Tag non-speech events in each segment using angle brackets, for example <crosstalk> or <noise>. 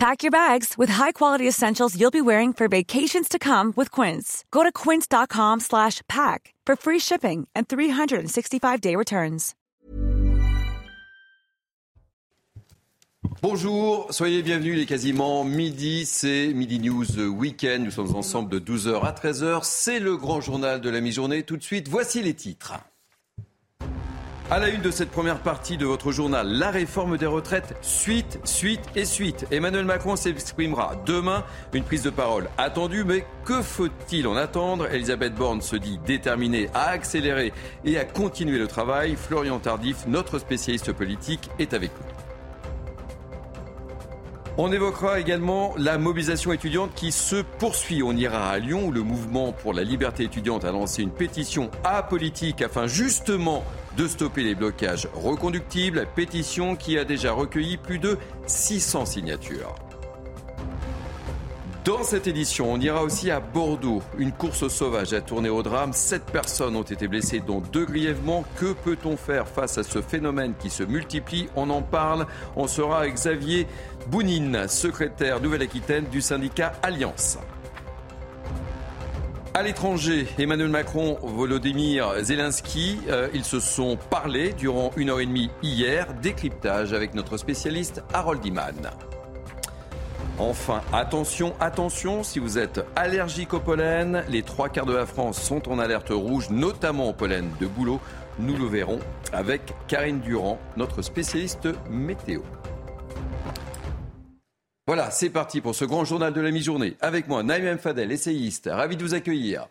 Pack your bags with high-quality essentials you'll be wearing for vacations to come with Quince. Go to quince.com slash pack for free shipping and 365-day returns. Bonjour, soyez bienvenus, il est quasiment midi, c'est Midi News Weekend, nous sommes ensemble de 12h à 13h, c'est le grand journal de la mi-journée. Tout de suite, voici les titres. À la une de cette première partie de votre journal, la réforme des retraites, suite, suite et suite. Emmanuel Macron s'exprimera demain, une prise de parole attendue, mais que faut-il en attendre? Elisabeth Borne se dit déterminée à accélérer et à continuer le travail. Florian Tardif, notre spécialiste politique, est avec nous. On évoquera également la mobilisation étudiante qui se poursuit. On ira à Lyon où le mouvement pour la liberté étudiante a lancé une pétition apolitique afin justement de stopper les blocages reconductibles. Pétition qui a déjà recueilli plus de 600 signatures. Dans cette édition, on ira aussi à Bordeaux. Une course sauvage a tourné au drame. Sept personnes ont été blessées, dont deux grièvement. Que peut-on faire face à ce phénomène qui se multiplie? On en parle. On sera avec Xavier Bounine, secrétaire Nouvelle-Aquitaine du syndicat Alliance. À l'étranger, Emmanuel Macron, Volodymyr Zelensky, euh, ils se sont parlé durant une heure et demie hier. Décryptage avec notre spécialiste Harold Iman. Enfin, attention, attention, si vous êtes allergique au pollen, les trois quarts de la France sont en alerte rouge, notamment au pollen de boulot. Nous le verrons avec Karine Durand, notre spécialiste météo. Voilà, c'est parti pour ce grand journal de la mi-journée. Avec moi, Naïm Fadel, essayiste, ravi de vous accueillir.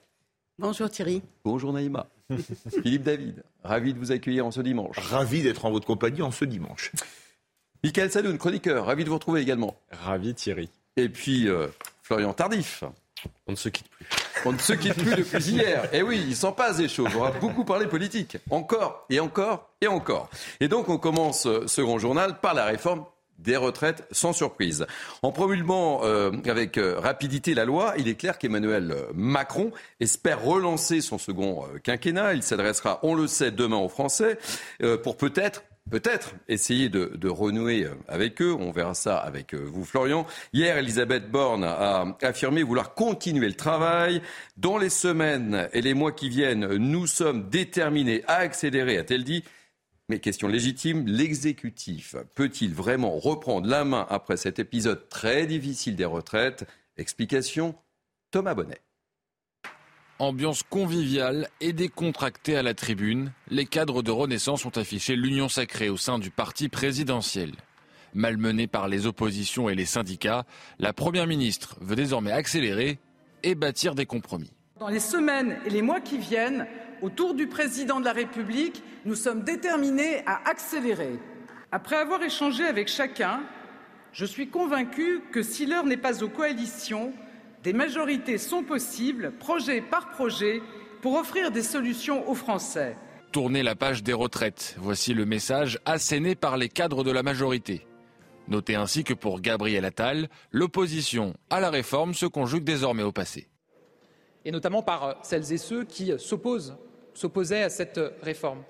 Bonjour Thierry. Bonjour Naïma. <laughs> Philippe David, ravi de vous accueillir en ce dimanche. Ravi d'être en votre compagnie en ce dimanche. Michael Sadoun, chroniqueur, ravi de vous retrouver également. Ravi Thierry. Et puis euh, Florian Tardif. On ne se quitte plus. On ne se quitte plus depuis hier. Et eh oui, il s'en passe des choses. On va beaucoup parler politique. Encore et encore et encore. Et donc on commence ce grand journal par la réforme des retraites sans surprise. En promulguant euh, avec euh, rapidité la loi, il est clair qu'Emmanuel Macron espère relancer son second euh, quinquennat. Il s'adressera, on le sait, demain aux Français pour peut-être peut-être essayer de, de, renouer avec eux. On verra ça avec vous, Florian. Hier, Elisabeth Borne a affirmé vouloir continuer le travail. Dans les semaines et les mois qui viennent, nous sommes déterminés à accélérer, a-t-elle dit. Mais question légitime, l'exécutif peut-il vraiment reprendre la main après cet épisode très difficile des retraites? Explication, Thomas Bonnet. Ambiance conviviale et décontractée à la tribune, les cadres de Renaissance ont affiché l'union sacrée au sein du parti présidentiel. Malmenée par les oppositions et les syndicats, la Première ministre veut désormais accélérer et bâtir des compromis. Dans les semaines et les mois qui viennent, autour du président de la République, nous sommes déterminés à accélérer. Après avoir échangé avec chacun, je suis convaincu que si l'heure n'est pas aux coalitions, des majorités sont possibles, projet par projet, pour offrir des solutions aux Français. Tourner la page des retraites, voici le message asséné par les cadres de la majorité. Notez ainsi que pour Gabriel Attal, l'opposition à la réforme se conjugue désormais au passé. Et notamment par celles et ceux qui s'opposent s'opposait à cette réforme.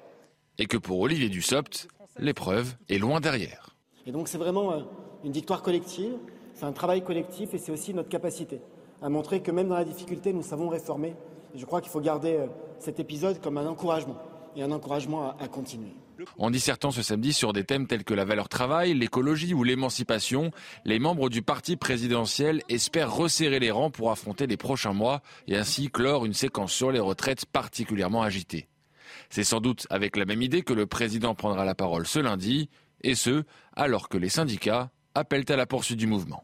Et que pour Olivier Dussopt, l'épreuve est loin derrière. Et donc c'est vraiment euh, une victoire collective, c'est un travail collectif et c'est aussi notre capacité à montrer que même dans la difficulté, nous savons réformer. Et je crois qu'il faut garder euh, cet épisode comme un encouragement et un encouragement à, à continuer. En dissertant ce samedi sur des thèmes tels que la valeur travail, l'écologie ou l'émancipation, les membres du parti présidentiel espèrent resserrer les rangs pour affronter les prochains mois et ainsi clore une séquence sur les retraites particulièrement agitée. C'est sans doute avec la même idée que le président prendra la parole ce lundi, et ce, alors que les syndicats appellent à la poursuite du mouvement.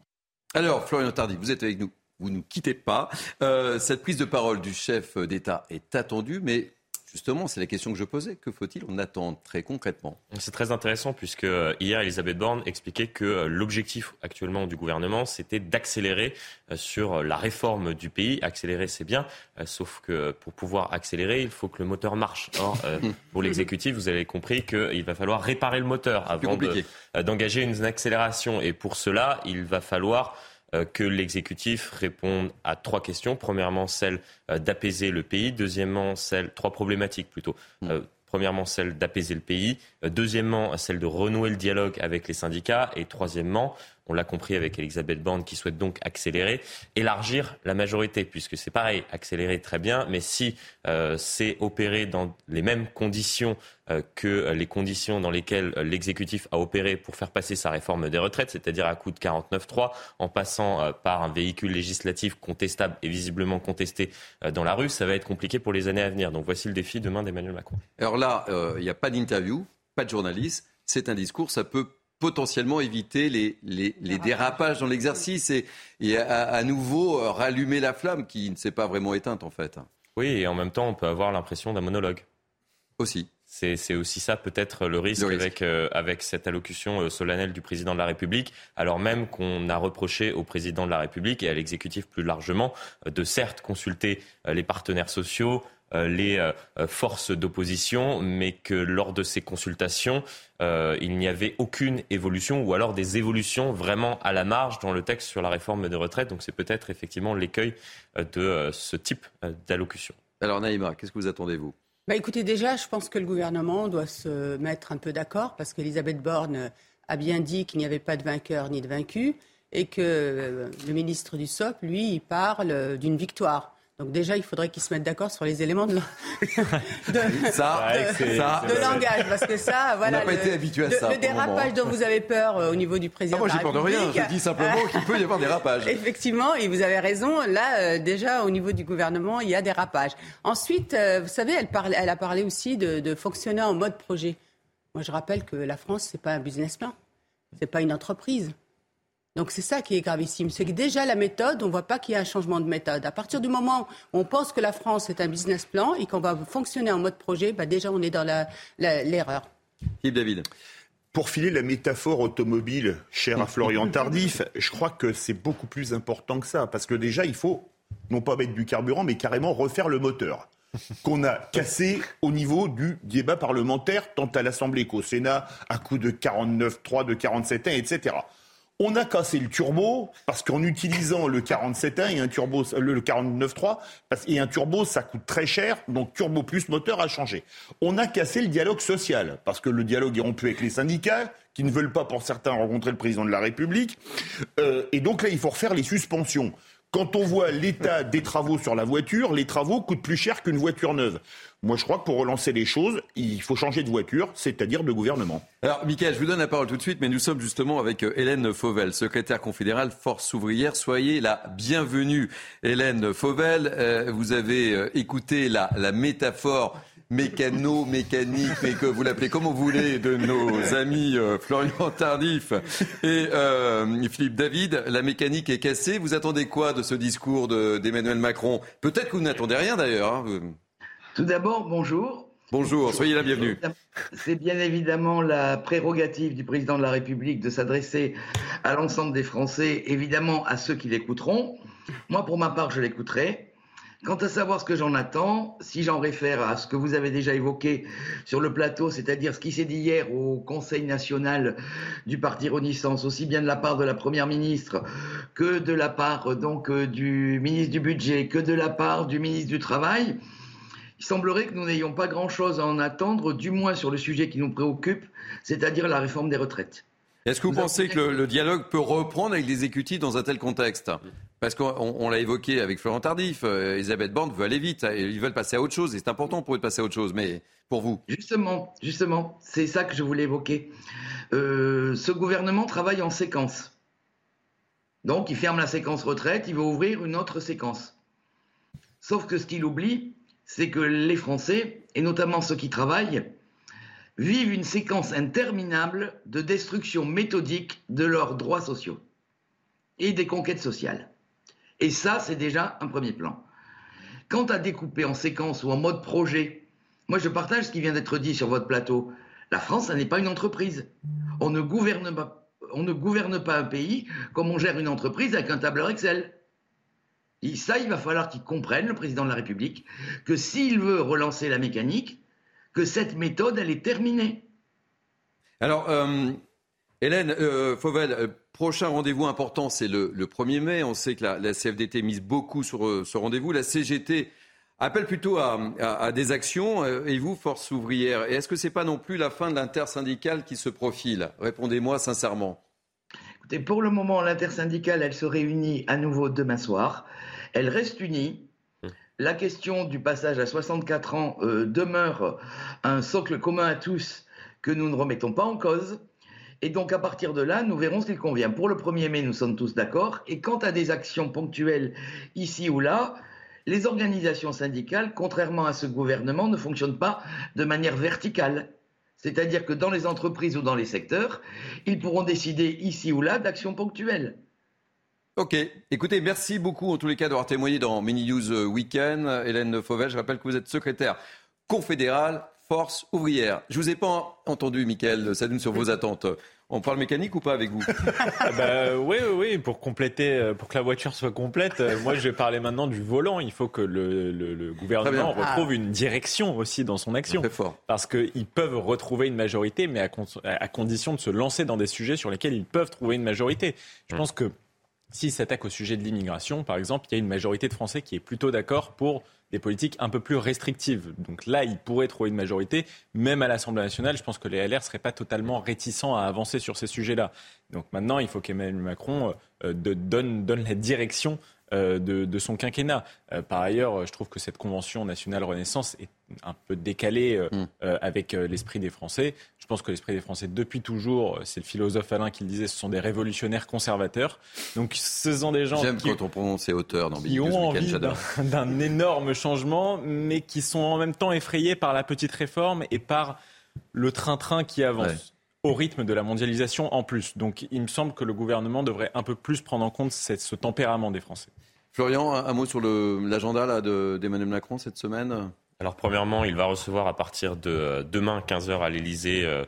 Alors, Florian Tardy, vous êtes avec nous. Vous ne nous quittez pas. Euh, cette prise de parole du chef d'État est attendue, mais Justement, c'est la question que je posais. Que faut-il en attendre très concrètement? C'est très intéressant puisque euh, hier, Elisabeth Borne expliquait que euh, l'objectif actuellement du gouvernement, c'était d'accélérer euh, sur la réforme du pays. Accélérer, c'est bien, sauf que pour pouvoir accélérer, il faut que le moteur marche. Or, <laughs> pour l'exécutif, vous avez compris qu'il va falloir réparer le moteur avant d'engager une accélération. Et pour cela, il va falloir que l'exécutif réponde à trois questions. Premièrement, celle euh, d'apaiser le pays. Deuxièmement, celle, trois problématiques plutôt. Hmm. Euh, premièrement, celle d'apaiser le pays. Deuxièmement, celle de renouer le dialogue avec les syndicats. Et troisièmement, on l'a compris avec Elisabeth Borne qui souhaite donc accélérer, élargir la majorité, puisque c'est pareil, accélérer très bien, mais si euh, c'est opéré dans les mêmes conditions euh, que les conditions dans lesquelles l'exécutif a opéré pour faire passer sa réforme des retraites, c'est-à-dire à coup de 49.3, en passant euh, par un véhicule législatif contestable et visiblement contesté dans la rue, ça va être compliqué pour les années à venir. Donc voici le défi demain d'Emmanuel Macron. Alors là, il n'y a pas d'interview, pas de journaliste, c'est un discours, ça peut potentiellement éviter les, les, dérapages dans l'exercice et, et à, nouveau euh, rallumer la flamme qui ne s'est pas vraiment éteinte en fait. Oui, et en même temps, on peut avoir l'impression d'un monologue. Aussi. C'est aussi ça peut-être le risque, Avec, euh, avec cette allocution euh, solennelle du président de la République, alors même qu'on a reproché au président de la République et à l'exécutif plus largement de certes consulter les partenaires sociaux, euh, les euh, euh, forces d'opposition, mais que lors de ces consultations, il n'y avait aucune évolution ou alors des évolutions vraiment à la marge dans le texte sur la réforme des retraites. Donc c'est peut-être effectivement l'écueil de ce type d'allocution. Alors Naïma, qu'est-ce que vous attendez vous bah écoutez, déjà, je pense que le gouvernement doit se mettre un peu d'accord parce qu'Elisabeth Borne a bien dit qu'il n'y avait pas de vainqueur ni de vaincu et que le ministre du SOP, lui, il parle d'une victoire. Donc déjà, il faudrait qu'ils se mettent d'accord sur les éléments de, <laughs> de, ça, de, langage, parce que ça, voilà, on n'a pas été habitué à ça. Le dérapage dont vous avez peur euh, au niveau du président. Ah, moi, j'ai peur de rien. Je dis simplement qu'il peut y avoir dérapage. <laughs> Effectivement, et vous avez raison. Là, euh, déjà, au niveau du gouvernement, il y a dérapage. Ensuite, euh, vous savez, elle, parle, elle a parlé aussi de, de fonctionner en mode projet. Moi, je rappelle que la France, c'est pas un business plan, c'est pas une entreprise. Donc c'est ça qui est gravissime. C'est que déjà la méthode, on ne voit pas qu'il y a un changement de méthode. À partir du moment où on pense que la France est un business plan et qu'on va fonctionner en mode projet, bah déjà on est dans l'erreur. Philippe David. Pour filer la métaphore automobile chère à Florian Tardif, je crois que c'est beaucoup plus important que ça. Parce que déjà, il faut non pas mettre du carburant, mais carrément refaire le moteur qu'on a cassé au niveau du débat parlementaire, tant à l'Assemblée qu'au Sénat, à coup de 49.3, de 47 ans, etc. On a cassé le turbo parce qu'en utilisant le 47.1 et un turbo, le 49.3, et un turbo, ça coûte très cher, donc turbo plus moteur a changé. On a cassé le dialogue social parce que le dialogue est rompu avec les syndicats qui ne veulent pas, pour certains, rencontrer le président de la République. Euh, et donc là, il faut refaire les suspensions. Quand on voit l'état des travaux sur la voiture, les travaux coûtent plus cher qu'une voiture neuve. Moi, je crois que pour relancer les choses, il faut changer de voiture, c'est-à-dire de gouvernement. Alors, Michael, je vous donne la parole tout de suite, mais nous sommes justement avec euh, Hélène Fauvel, secrétaire confédérale Force ouvrière. Soyez la bienvenue, Hélène Fauvel. Euh, vous avez euh, écouté la, la métaphore mécano, mécanique, mais que vous l'appelez comme vous voulez, de nos <laughs> amis Florian Tardif et Philippe David. La mécanique est cassée. Vous attendez quoi de ce discours d'Emmanuel Macron? Peut-être que vous n'attendez rien d'ailleurs. Hein. Tout d'abord, bonjour. Bonjour, soyez la bienvenue. C'est bien évidemment la prérogative du président de la République de s'adresser à l'ensemble des Français, évidemment à ceux qui l'écouteront. Moi, pour ma part, je l'écouterai. Quant à savoir ce que j'en attends, si j'en réfère à ce que vous avez déjà évoqué sur le plateau, c'est-à-dire ce qui s'est dit hier au Conseil national du Parti Renaissance, aussi bien de la part de la Première ministre que de la part donc euh, du ministre du Budget, que de la part du ministre du Travail, il semblerait que nous n'ayons pas grand-chose à en attendre, du moins sur le sujet qui nous préoccupe, c'est-à-dire la réforme des retraites. Est-ce que vous, pensez que le, dialogue peut reprendre avec l'exécutif dans un tel contexte? Parce qu'on l'a évoqué avec Florent Tardif, euh, Elisabeth Borne veut aller vite, ils veulent passer à autre chose, et c'est important pour eux de passer à autre chose, mais pour vous? Justement, justement, c'est ça que je voulais évoquer. Euh, ce gouvernement travaille en séquence. Donc, il ferme la séquence retraite, il va ouvrir une autre séquence. Sauf que ce qu'il oublie, c'est que les Français, et notamment ceux qui travaillent, vivent une séquence interminable de destruction méthodique de leurs droits sociaux et des conquêtes sociales. Et ça, c'est déjà un premier plan. Quant à découper en séquence ou en mode projet Moi, je partage ce qui vient d'être dit sur votre plateau. La France, ça n'est pas une entreprise. On ne gouverne pas, on ne gouverne pas un pays comme on gère une entreprise avec un tableur Excel. Ça, il va falloir qu'il comprenne, le président de la République, que s'il veut relancer la mécanique, que cette méthode, elle est terminée. Alors, euh, Hélène euh, Fauvel, euh, prochain rendez-vous important, c'est le, 1er mai. On sait que la, CFDT mise beaucoup sur ce rendez-vous. La CGT appelle plutôt à, des actions. Et vous, Force ouvrière, est-ce que ce n'est pas non plus la fin de l'intersyndicale qui se profile? Répondez-moi sincèrement. Écoutez, pour le moment, l'intersyndicale, elle se réunit à nouveau demain soir. Elle reste unie. Hum. La question du passage à 64 ans demeure un socle commun à tous que nous ne remettons pas en cause. Et donc, à partir de là, nous verrons ce qu'il convient. Pour le 1er mai, nous sommes tous d'accord. Et quant à des actions ponctuelles ici ou là, les organisations syndicales, contrairement à ce gouvernement, ne fonctionnent pas de manière verticale. C'est-à-dire que dans les entreprises ou dans les secteurs, ils pourront décider ici ou là d'actions ponctuelles. Ok. Écoutez, merci beaucoup en tous les cas d'avoir témoigné dans Mini News Weekend. Hélène Fauvel, je rappelle que vous êtes secrétaire confédérale force ouvrière. Je vous ai pas entendu, Michael Sadoun, sur vos attentes. On parle mécanique ou pas avec vous ah bah, Oui, oui, oui, pour compléter, euh, pour que la voiture soit complète. Euh, moi, je vais parler maintenant du volant. Il faut que le, gouvernement retrouve une direction aussi dans son action. Très fort. Parce qu'ils peuvent retrouver une majorité, mais à, condition de se lancer dans des sujets sur lesquels ils peuvent trouver une majorité. Je mm. pense que s'ils s'attaquent au sujet de l'immigration, par exemple, il y a une majorité de Français qui est plutôt d'accord pour des politiques un peu plus restrictives. Donc là, il pourrait trouver une majorité. Même à l'Assemblée nationale, je pense que les LR ne seraient pas totalement réticents à avancer sur ces sujets-là. Donc maintenant, il faut qu'Emmanuel Macron euh, donne, donne la direction euh, de, son quinquennat. Euh, par ailleurs, je trouve que cette convention nationale Renaissance est un peu décalée euh, mm. avec l'esprit des Français. Je pense que l'esprit des Français, depuis toujours, c'est le philosophe Alain qui le disait, ce sont des révolutionnaires conservateurs. Donc ce sont des gens J'aime quand on prononce ces auteurs dans qui ont envie <laughs> d'un énorme changement, mais qui sont en même temps effrayés par la petite réforme et par le train-train qui avance au rythme de la mondialisation en plus. Donc il me semble que le gouvernement devrait un peu plus prendre en compte ce tempérament des Français. Florian, un, mot sur l'agenda d'Emmanuel Macron cette semaine? Alors premièrement, il va recevoir à partir de euh, demain 15h à l'Elysée euh,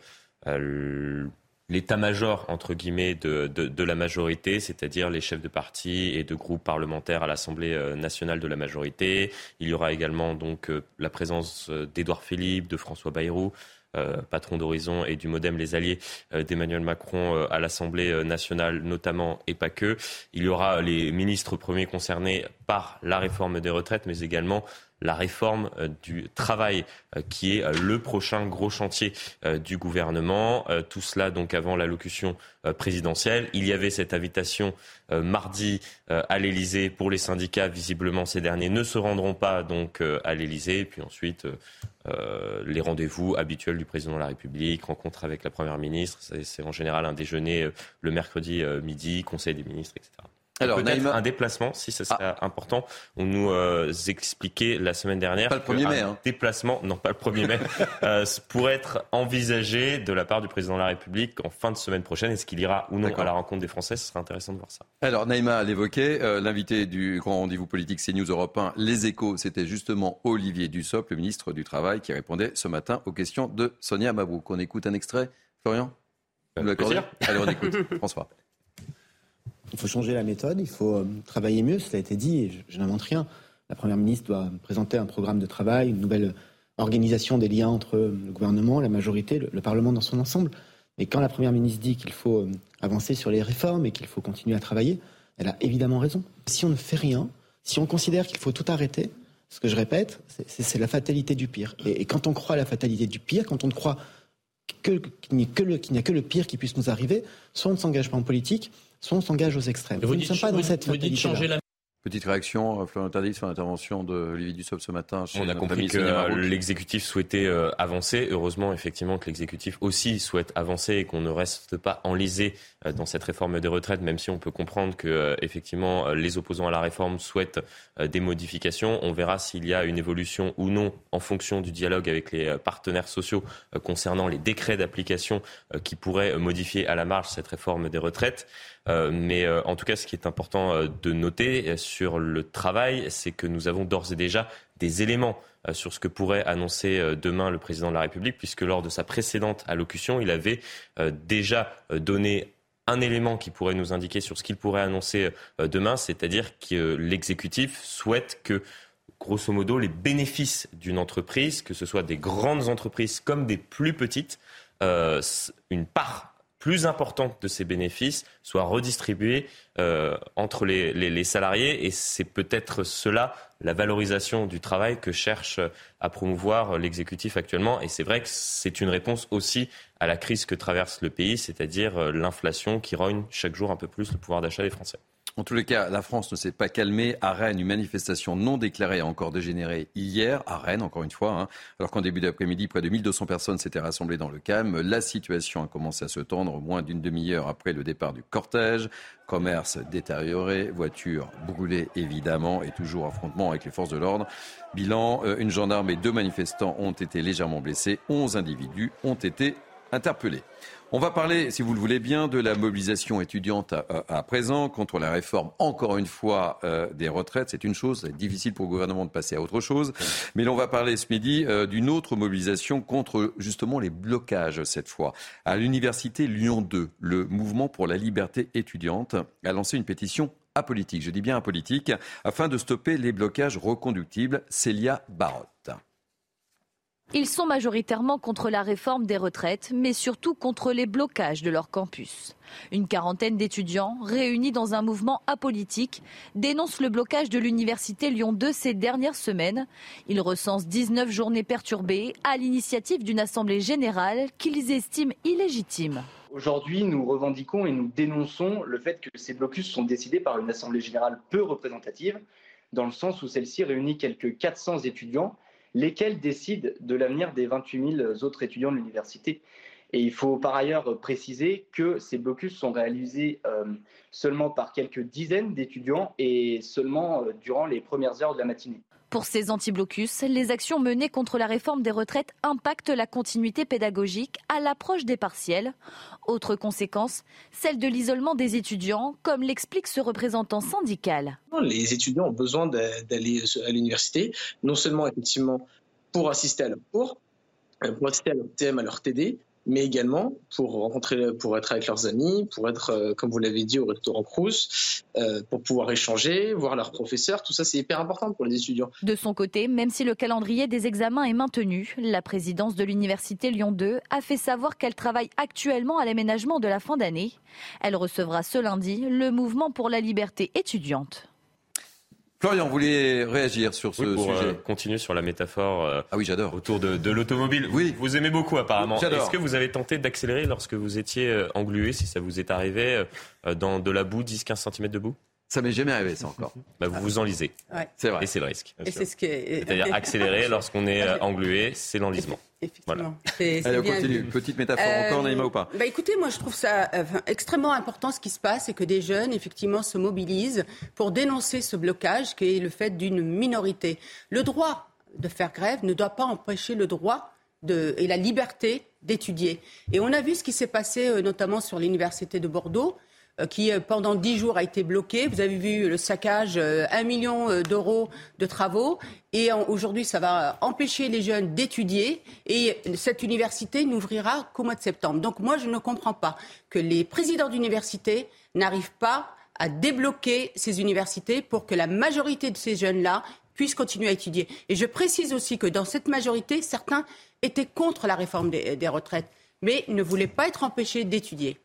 euh, l'état-major entre guillemets de, de, la majorité, c'est-à-dire les chefs de parti et de groupes parlementaires à l'Assemblée nationale de la majorité. Il y aura également donc la présence d'Édouard Philippe, de François Bayrou, patron d'Horizon et du Modem, les alliés euh, d'Emmanuel Macron euh, à l'Assemblée nationale notamment, et pas que. Il y aura les ministres premiers concernés par la réforme des retraites, mais également la réforme du travail, qui est le prochain gros chantier du gouvernement. Tout cela donc avant l'allocution présidentielle. Il y avait cette invitation mardi à l'Élysée pour les syndicats. Visiblement, ces derniers ne se rendront pas donc à l'Élysée. Puis ensuite, les rendez-vous habituels du président de la République, rencontre avec la première ministre. C'est en général un déjeuner le mercredi midi, conseil des ministres, etc. Alors, peut-être un déplacement, si ce serait ah. important. On nous euh, expliquait la semaine dernière pas le 1er mai, un hein. déplacement, non pas le 1er mai, <laughs> euh, pourrait être envisagé de la part du président de la République en fin de semaine prochaine. Est-ce qu'il ira ou non à la rencontre des Français? Ce serait intéressant de voir ça. Alors, Naïma l'évoquait, euh, l'invité du grand rendez-vous politique CNews Europe 1, Les Échos, c'était justement Olivier Dussopt, le ministre du Travail, qui répondait ce matin aux questions de Sonia Mabrouk. On écoute un extrait, Florian? Vous l'accordez? Allez, on écoute. <laughs> François. Il faut changer la méthode, il faut euh, travailler mieux, cela a été dit, et je, n'invente rien. La Première ministre doit présenter un programme de travail, une nouvelle organisation des liens entre le gouvernement, la majorité, le, Parlement dans son ensemble. Mais quand la Première ministre dit qu'il faut euh, avancer sur les réformes et qu'il faut continuer à travailler, elle a évidemment raison. Si on ne fait rien, si on considère qu'il faut tout arrêter, ce que je répète, c'est la fatalité du pire. Et, quand on croit à la fatalité du pire, quand on croit qu'il n'y a, que le pire qui puisse nous arriver, soit on ne s'engage pas en politique, soit on s'engage aux extrêmes. Vous, ne sommes pas dans cette vous dites changer la Petite réaction, euh, Florent Tardy, sur l'intervention de Olivier Dussopt ce matin. On a compris que l'exécutif souhaitait euh, avancer. Heureusement, effectivement, que l'exécutif aussi souhaite avancer et qu'on ne reste pas enlisé euh, dans cette réforme des retraites, même si on peut comprendre que, effectivement, les opposants à la réforme souhaitent des modifications. On verra s'il y a une évolution ou non en fonction du dialogue avec les partenaires sociaux concernant les décrets d'application qui pourraient modifier à la marge cette réforme des retraites. mais en tout cas, ce qui est important de noter, sur le travail, c'est que nous avons d'ores et déjà des éléments sur ce que pourrait annoncer demain le président de la République, puisque lors de sa précédente allocution, il avait déjà donné un élément qui pourrait nous indiquer sur ce qu'il pourrait annoncer demain, c'est-à-dire que l'exécutif souhaite que grosso modo, les bénéfices d'une entreprise, que ce soit des grandes entreprises comme des plus petites, euh, une part plus importante de ces bénéfices soit redistribuée euh, entre les, salariés. Et c'est peut-être cela, la valorisation du travail que cherche à promouvoir l'exécutif actuellement. Et c'est vrai que c'est une réponse aussi à la crise que traverse le pays, c'est-à-dire euh, l'inflation qui rogne chaque jour un peu plus le pouvoir d'achat des Français. En tous les cas, la France ne s'est pas calmée. À Rennes, une manifestation non déclarée a encore dégénéré hier, à Rennes, encore une fois, hein. alors qu'en début d'après-midi, près de 1200 personnes s'étaient rassemblées dans le calme. La situation a commencé à se tendre moins d'une demi-heure après le départ du cortège. Commerce détérioré, voitures brûlées évidemment et toujours affrontement avec les forces de l'ordre. Bilan, euh, une gendarme et deux manifestants ont été légèrement blessés. 11 individus ont été interpellés. On va parler, si vous le voulez bien, de la mobilisation étudiante à, présent contre la réforme, encore une fois, euh, des retraites. C'est une chose, c'est difficile pour le gouvernement de passer à autre chose. Mais l'on va parler ce midi euh, d'une autre mobilisation contre justement les blocages cette fois. À l'université Lyon 2, le mouvement pour la liberté étudiante a lancé une pétition apolitique, je dis bien apolitique, afin de stopper les blocages reconductibles. Célia Barotte. Ils sont majoritairement contre la réforme des retraites, mais surtout contre les blocages de leur campus. Une quarantaine d'étudiants, réunis dans un mouvement apolitique, dénoncent le blocage de l'université Lyon 2 ces dernières semaines. Ils recensent 19 journées perturbées à l'initiative d'une assemblée générale qu'ils estiment illégitime. Aujourd'hui, nous revendiquons et nous dénonçons le fait que ces blocus sont décidés par une assemblée générale peu représentative, dans le sens où celle-ci réunit quelques 400 étudiants lesquels décident de l'avenir des 28 000 autres étudiants de l'université. Et il faut par ailleurs préciser que ces blocus sont réalisés euh, seulement par quelques dizaines d'étudiants et seulement euh, durant les premières heures de la matinée. Pour ces anti-blocus, les actions menées contre la réforme des retraites impactent la continuité pédagogique à l'approche des partiels. Autre conséquence, celle de l'isolement des étudiants, comme l'explique ce représentant syndical. Les étudiants ont besoin d'aller à l'université, non seulement effectivement pour assister à leur cours, euh, pour assister à leur TM, à leur TD, mais également pour rencontrer, pour être avec leurs amis, pour être, euh, comme vous l'avez dit, au restaurant Crous, euh, pour pouvoir échanger, voir leurs professeurs. Tout ça, c'est hyper important pour les étudiants. De son côté, même si le calendrier des examens est maintenu, la présidence de l'université Lyon 2 a fait savoir qu'elle travaille actuellement à l'aménagement de la fin d'année. Elle recevra ce lundi le mouvement pour la liberté étudiante. Florian, vous voulez réagir sur ce pour, sujet euh, Continuer sur la métaphore euh, ah oui, j'adore. autour de, l'automobile. Oui. Vous aimez beaucoup apparemment. Est-ce que vous avez tenté d'accélérer lorsque vous étiez euh, englué, si ça vous est arrivé, dans de la boue, 10-15 cm de boue? Ça m'est jamais arrivé, ça encore. Bah, vous vous enlisez. C'est vrai. Et c'est le risque. Et c'est ce C'est-à-dire accélérer <laughs> lorsqu'on est englué, c'est l'enlisement. Effectivement. Allez, on continue. Petite métaphore encore, Naïma, ou pas bah Écoutez, moi, je trouve ça extrêmement important ce qui se passe et que des jeunes, effectivement, se mobilisent pour dénoncer ce blocage qui est le fait d'une minorité. Le droit de faire grève ne doit pas empêcher le droit de, et la liberté d'étudier. Et on a vu ce qui s'est passé euh, notamment sur l'université de Bordeaux euh, qui euh, pendant dix jours a été bloqué. Vous avez vu le saccage, euh, un million d'euros de travaux. Et aujourd'hui, ça va empêcher les jeunes d'étudier. Et cette université n'ouvrira qu'au mois de septembre. Donc moi, je ne comprends pas que les présidents d'université n'arrivent pas à débloquer ces universités pour que la majorité de ces jeunes-là puissent continuer à étudier. Et je précise aussi que dans cette majorité, certains étaient contre la réforme des retraites, mais ne voulaient pas être empêchés d'étudier.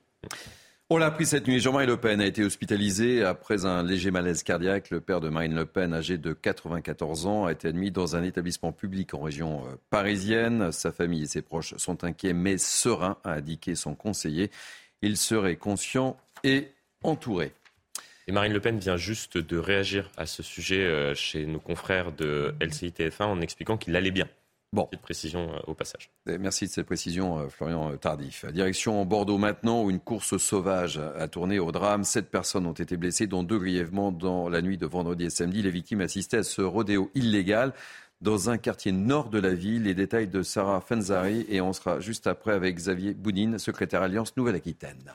On l'a appris cette nuit. Jean-Marie Le Pen a été hospitalisé après un léger malaise cardiaque. Le père de Marine Le Pen, âgé de 94 ans, a été admis dans un établissement public en région euh, parisienne. Sa famille et ses proches sont inquiets mais sereins, a indiqué son conseiller. Il serait conscient et entouré. Et Marine Le Pen vient juste de réagir à ce sujet euh, chez nos confrères de LCI-TF1 en expliquant qu'il allait bien. Bon. Petite précision euh, au passage. Merci de cette précision, euh, Florian euh, Tardif. Direction Bordeaux maintenant, où une course sauvage a tourné au drame. Sept personnes ont été blessées, dont deux grièvement dans la nuit de vendredi et samedi. Les victimes assistaient à ce rodéo illégal dans un quartier nord de la ville. Les détails de Sarah Fenzari et on sera juste après avec Xavier Boudine, secrétaire Alliance Nouvelle-Aquitaine.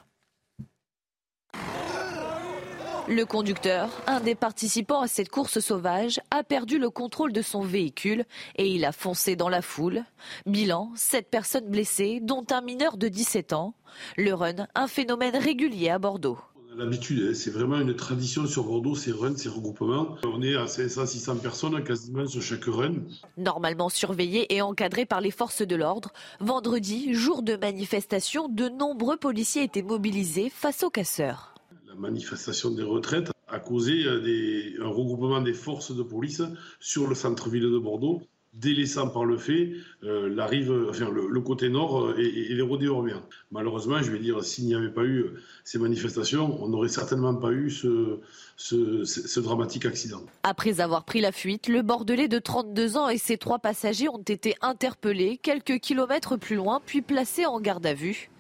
Le conducteur, un des participants à cette course sauvage, a perdu le contrôle de son véhicule et il a foncé dans la foule. Bilan, sept personnes blessées, dont un mineur de 17 ans. Le run, un phénomène régulier à Bordeaux l'habitude. Hein. C'est vraiment une tradition sur Bordeaux, ces runs, ces regroupements. On est à 500-600 personnes quasiment sur chaque run. Normalement surveillé et encadré par les forces de l'ordre, vendredi, jour de manifestation, de nombreux policiers étaient mobilisés face aux casseurs. Manifestation des retraites a causé euh, un regroupement des forces de police sur le centre-ville de Bordeaux délaissant par le fait euh, la rive, enfin, le, côté nord euh, et, les rodéos urbains. Malheureusement, je vais dire, s'il n'y avait pas eu ces manifestations, on n'aurait certainement pas eu ce, ce, dramatique accident. Après avoir pris la fuite, le Bordelais de 32 ans et ses trois passagers ont été interpellés quelques kilomètres plus loin, puis placés en garde à vue.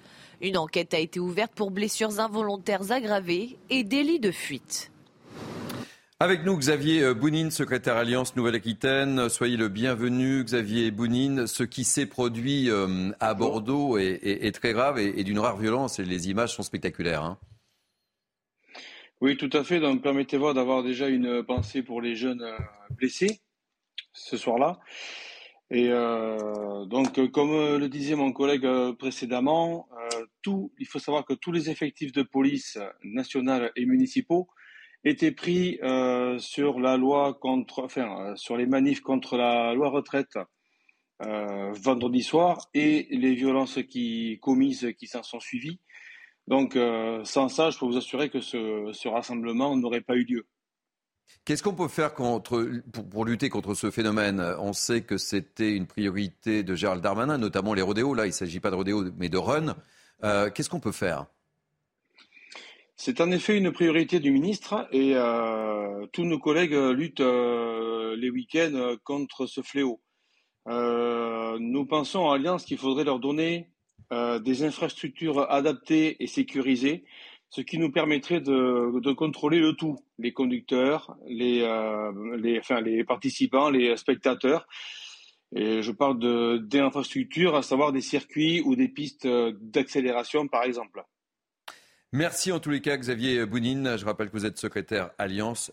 Une enquête a été ouverte pour blessures involontaires aggravées et délit de fuite. Avec nous, Xavier Bounine, secrétaire Alliance Nouvelle-Aquitaine. Soyez le bienvenu, Xavier Bounine. Ce qui s'est produit euh, à Bordeaux est, très grave et, d'une rare violence et les images sont spectaculaires. Hein. Oui, tout à fait. Donc, permettez-moi d'avoir déjà une pensée pour les jeunes euh, blessés ce soir-là. Et donc, comme le disait mon collègue précédemment, tout, il faut savoir que tous les effectifs de police nationale et municipaux était pris euh, sur la loi contre, enfin, euh, sur les manifs contre la loi retraite euh, vendredi soir et les violences qui commises qui s'en sont suivies. Donc, sans ça, je peux vous assurer que ce rassemblement n'aurait pas eu lieu. Qu'est-ce qu'on peut faire contre, pour, lutter contre ce phénomène? On sait que c'était une priorité de Gérald Darmanin, notamment les rodéos. Là, il ne s'agit pas de rodéos, mais de run. Qu'est-ce qu'on peut faire? C'est en effet une priorité du ministre et euh, tous nos collègues luttent euh, les week-ends contre ce fléau. Euh, nous pensons en Alliance qu'il faudrait leur donner des infrastructures adaptées et sécurisées, ce qui nous permettrait de, contrôler le tout, les conducteurs, les, les, enfin, les participants, les spectateurs. Et je parle d'infrastructures, à savoir des circuits ou des pistes d'accélération, par exemple. Merci en tous les cas, Xavier Bounine. Je rappelle que vous êtes secrétaire Alliance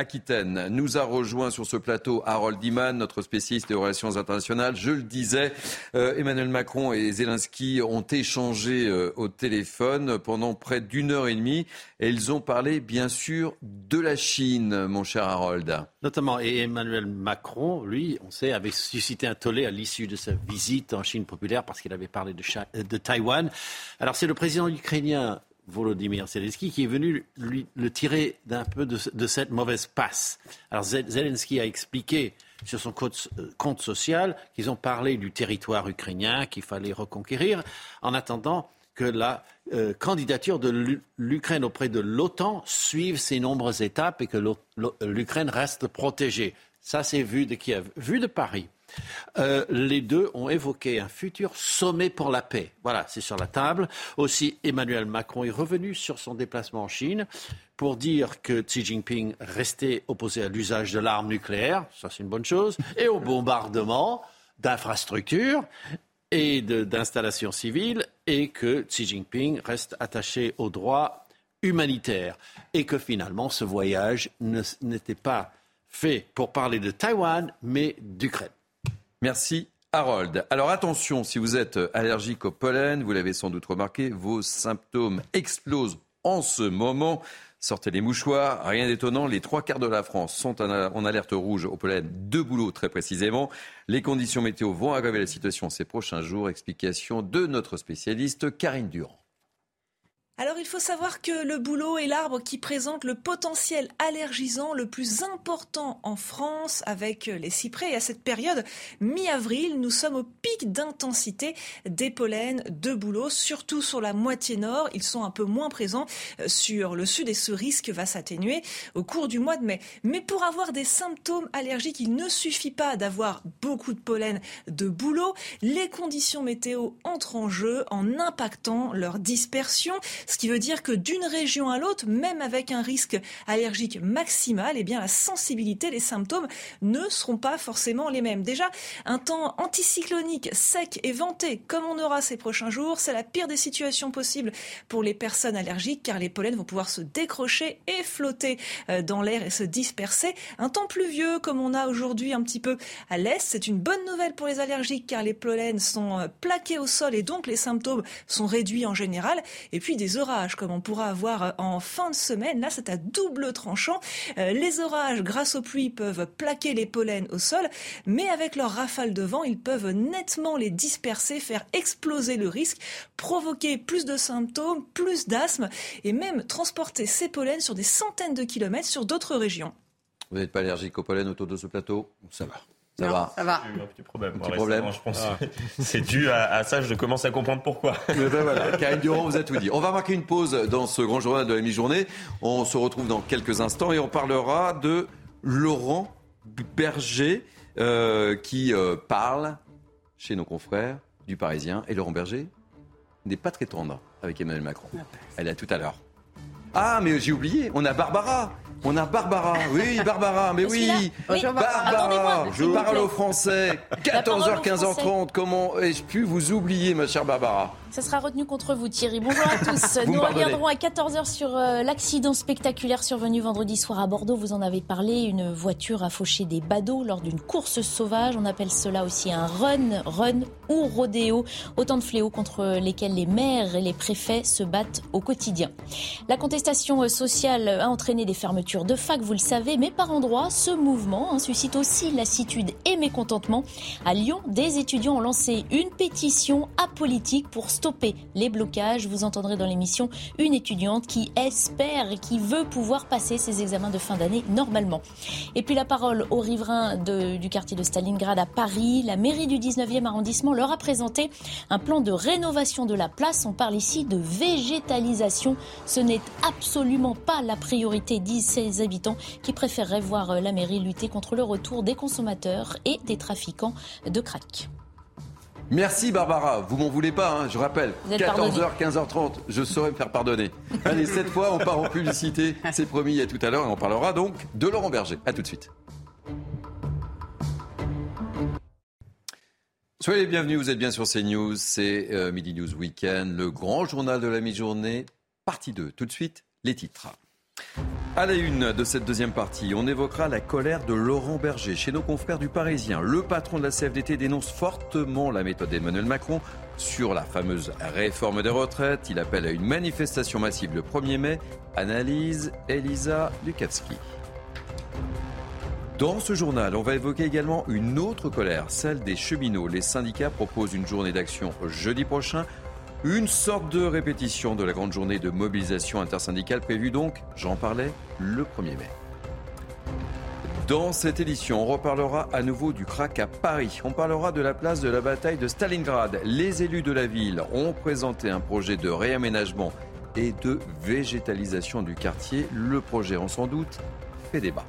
Nouvelle-Aquitaine. Nous a rejoint sur ce plateau Harold Diman, notre spécialiste des relations internationales. Je le disais, euh, Emmanuel Macron et Zelensky ont échangé euh, au téléphone pendant près d'une heure et demie et ils ont parlé, bien sûr, de la Chine, mon cher Harold. Notamment, et Emmanuel Macron, lui, on sait, avait suscité un tollé à l'issue de sa visite en Chine populaire parce qu'il avait parlé de, de Taïwan. Alors, c'est le président ukrainien Volodymyr Zelensky, qui est venu lui, le tirer d'un peu de, cette mauvaise passe. Alors Zelensky a expliqué sur son compte, euh, social qu'ils ont parlé du territoire ukrainien qu'il fallait reconquérir, en attendant que la euh, candidature de l'Ukraine auprès de l'OTAN suive ces nombreuses étapes et que l'Ukraine reste protégée. Ça, c'est vu de Kiev. Vu de Paris, euh, les deux ont évoqué un futur sommet pour la paix. Voilà, c'est sur la table. Aussi, Emmanuel Macron est revenu sur son déplacement en Chine pour dire que Xi Jinping restait opposé à l'usage de l'arme nucléaire, ça c'est une bonne chose, et au bombardement d'infrastructures et d'installations civiles, et que Xi Jinping reste attaché aux droits humanitaires, et que finalement ce voyage n'était pas fait pour parler de Taïwan, mais d'Ukraine. Merci Harold. Alors attention, si vous êtes allergique au pollen, vous l'avez sans doute remarqué, vos symptômes explosent en ce moment. Sortez les mouchoirs, rien d'étonnant, les trois quarts de la France sont en alerte rouge au pollen de boulot très précisément. Les conditions météo vont aggraver la situation ces prochains jours. Explication de notre spécialiste Karine Durand. Alors il faut savoir que le bouleau est l'arbre qui présente le potentiel allergisant le plus important en France avec les cyprès. Et à cette période, mi-avril, nous sommes au pic d'intensité des pollens de bouleau, surtout sur la moitié nord. Ils sont un peu moins présents euh, sur le sud et ce risque va s'atténuer au cours du mois de mai. Mais pour avoir des symptômes allergiques, il ne suffit pas d'avoir beaucoup de pollen de bouleau. Les conditions météo entrent en jeu en impactant leur dispersion. Ce qui veut dire que d'une région à l'autre, même avec un risque allergique maximal, eh bien la sensibilité, les symptômes ne seront pas forcément les mêmes. Déjà, un temps anticyclonique sec et venté, comme on aura ces prochains jours, c'est la pire des situations possibles pour les personnes allergiques, car les pollens vont pouvoir se décrocher et flotter euh, dans l'air et se disperser. Un temps pluvieux, comme on a aujourd'hui un petit peu à l'est, c'est une bonne nouvelle pour les allergiques, car les pollens sont euh, plaqués au sol et donc les symptômes sont réduits en général. Et puis des orages, comme on pourra avoir euh, en fin de semaine, là c'est à double tranchant. Les orages, grâce aux pluies, peuvent plaquer les pollens au sol, mais avec leurs rafales de vent, ils peuvent nettement les disperser, faire exploser le risque, provoquer plus de symptômes, plus d'asthme et même transporter ces pollens sur des centaines de kilomètres sur d'autres régions. Vous n'êtes pas allergique au pollen autour de ce plateau? Ça va. Ça Non, va. ça va. J'ai eu un petit problème. Un petit moi, problème. récemment, Je pense que <laughs> c'est dû à, à ça. Je commence à comprendre pourquoi. <laughs> Eh ben voilà, Karine Durand vous a tout dit. On va marquer une pause dans ce grand journal de la mi-journée. On se retrouve dans quelques instants et on parlera de Laurent Berger euh, qui euh, parle chez nos confrères du Parisien. Et Laurent Berger n'est pas très tendre avec Emmanuel Macron. Elle est à tout à l'heure. Ah, mais j'ai oublié, on a Barbara. On a Barbara. Oui, <laughs> Barbara, mais Je suis là. oui. Bonjour, Barbara, vous parle au français. La parole 14h, aux Français. 15h30. Comment ai-je pu vous oublier, ma chère Barbara? Ça sera retenu contre vous, Thierry. Bonjour à tous. Nous reviendrons à 14h sur euh, l'accident spectaculaire survenu vendredi soir à Bordeaux. Vous en avez parlé. Une voiture a fauché des badauds lors d'une course sauvage. On appelle cela aussi un run, run ou rodéo. Autant de fléaux contre lesquels les maires et les préfets se battent au quotidien. La contestation euh, sociale a entraîné des fermetures de fac, vous le savez, mais par endroits, ce mouvement hein, suscite aussi lassitude et mécontentement. À Lyon, des étudiants ont lancé une pétition apolitique pour stopper les blocages. Vous entendrez dans l'émission une étudiante qui espère et qui veut pouvoir passer ses examens de fin d'année normalement. Et puis la parole aux riverains du quartier de Stalingrad à Paris. La mairie du 19e arrondissement leur a présenté un plan de rénovation de la place. On parle ici de végétalisation. Ce n'est absolument pas la priorité, disent ces habitants qui préféreraient voir la mairie lutter contre le retour des consommateurs et des trafiquants de crack. Merci Barbara, vous m'en voulez pas, hein, je rappelle. Vous êtes 14h, 15h30, je saurais me faire pardonner. Allez, cette fois, on part en publicité. <laughs> C'est promis, à tout à l'heure, et on parlera donc de Laurent Berger. À tout de suite. Soyez les bienvenus, vous êtes bien sur CNews, c'est euh, Midi News Weekend, le grand journal de la mi-journée, partie 2. Tout de suite, les titres. À la une de cette deuxième partie, on évoquera la colère de Laurent Berger chez nos confrères du Parisien. Le patron de la CFDT dénonce fortement la méthode d'Emmanuel Macron sur la fameuse réforme des retraites. Il appelle à une manifestation massive le 1er mai. Analyse Elisa Lukavski. Dans ce journal, on va évoquer également une autre colère, celle des cheminots. Les syndicats proposent une journée d'action jeudi prochain. Une sorte de répétition de la grande journée de mobilisation intersyndicale prévue donc, j'en parlais, le 1er mai. Dans cette édition, on reparlera à nouveau du crack à Paris. On parlera de la place de la bataille de Stalingrad. Les élus de la ville ont présenté un projet de réaménagement et de végétalisation du quartier. Le projet, on s'en doute, fait débat.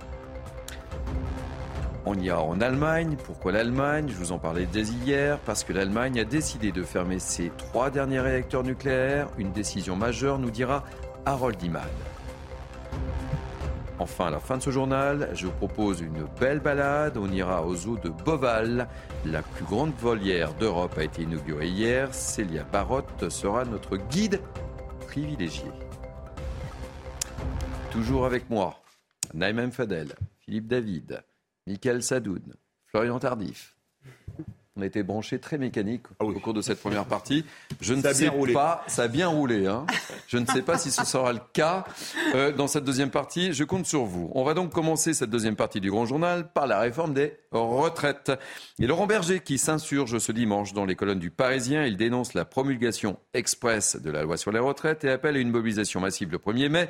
On ira en Allemagne. Pourquoi l'Allemagne? Je vous en parlais dès hier. Parce que l'Allemagne a décidé de fermer ses trois derniers réacteurs nucléaires. Une décision majeure, nous dira Harold Iman. Enfin, à la fin de ce journal, je vous propose une belle balade. On ira au zoo de Boval. La plus grande volière d'Europe a été inaugurée hier. Célia Barotte sera notre guide privilégié. Toujours avec moi, Naïm Fadel, Philippe David, Michael Sadoun, Florian Tardif. On a été branchés très mécaniques au cours de cette première partie. Je ne Ah Ça sais pas, ça a bien roulé. hein. Je ne sais pas si ce sera le cas euh, dans cette deuxième partie. Je compte sur vous. On va donc commencer cette deuxième partie du Grand Journal par la réforme des retraites. Et Laurent Berger qui s'insurge ce dimanche dans les colonnes du Parisien. Il dénonce la promulgation express de la loi sur les retraites et appelle à une mobilisation massive le 1er mai.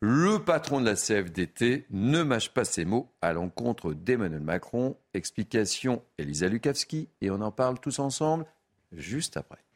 Le patron de la CFDT ne mâche pas ses mots à l'encontre d'Emmanuel Macron. Explication Elisa Lukavski et on en parle tous ensemble juste après.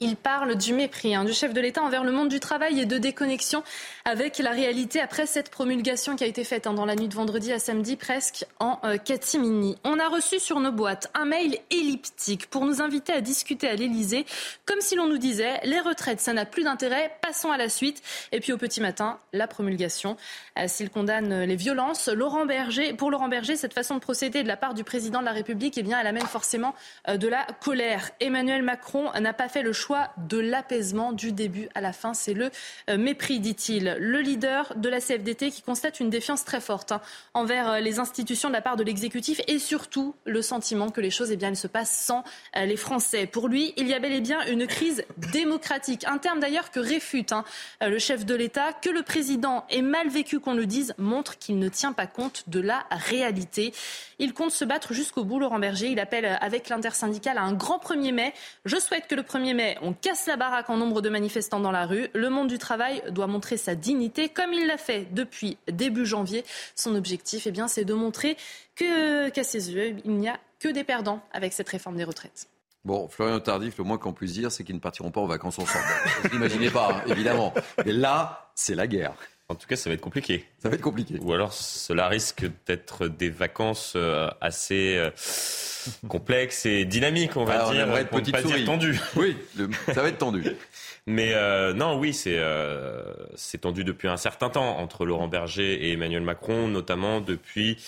Il parle du mépris hein, du chef de l'État envers le monde du travail et de déconnexion avec la réalité après cette promulgation qui a été faite hein, dans la nuit de vendredi à samedi presque en euh, catimini. On a reçu sur nos boîtes un mail elliptique pour nous inviter à discuter à l'Élysée comme si l'on nous disait les retraites ça n'a plus d'intérêt, passons à la suite. Et puis au petit matin, la promulgation. Euh, s'il condamne les violences, Laurent Berger, pour Laurent Berger, cette façon de procéder de la part du président de la République, eh bien, elle amène forcément euh, de la colère. Emmanuel Macron n'a pas fait le choix de l'apaisement du début à la fin. C'est le euh, mépris, dit-il. Le leader de la CFDT qui constate une défiance très forte hein, envers euh, les institutions de la part de l'exécutif et surtout le sentiment que les choses eh se passent sans euh, les Français. Pour lui, il y a bel et bien une crise démocratique. Un terme d'ailleurs que réfute hein, le chef de l'État. Que le président ait mal vécu qu'on le dise montre qu'il ne tient pas compte de la réalité. Il compte se battre jusqu'au bout, Laurent Berger. Il appelle avec l'intersyndicale à un grand 1er mai. Je souhaite que le 1er mai, on casse la baraque en nombre de manifestants dans la rue. Le monde du travail doit montrer sa dignité, comme il l'a fait depuis début janvier. Son objectif, eh bien, c'est de montrer qu'à ses yeux, il n'y a que des perdants avec cette réforme des retraites. Bon, Florian Tardif, le moins qu'on puisse dire, c'est qu'ils ne partiront pas en vacances ensemble. Vous n'imaginez pas, hein, évidemment. Mais là, c'est la guerre. En tout cas, ça va être compliqué. Ça va être compliqué. Ou alors, cela risque d'être des vacances euh, assez euh, <laughs> complexes et dynamiques, on va Alors, dire. on être pour petite pas dire souris. tendues. <laughs> Oui, le- ça va être tendu. <laughs> Mais euh, non, oui, c'est euh, tendu depuis un certain temps entre Laurent Berger et Emmanuel Macron, notamment depuis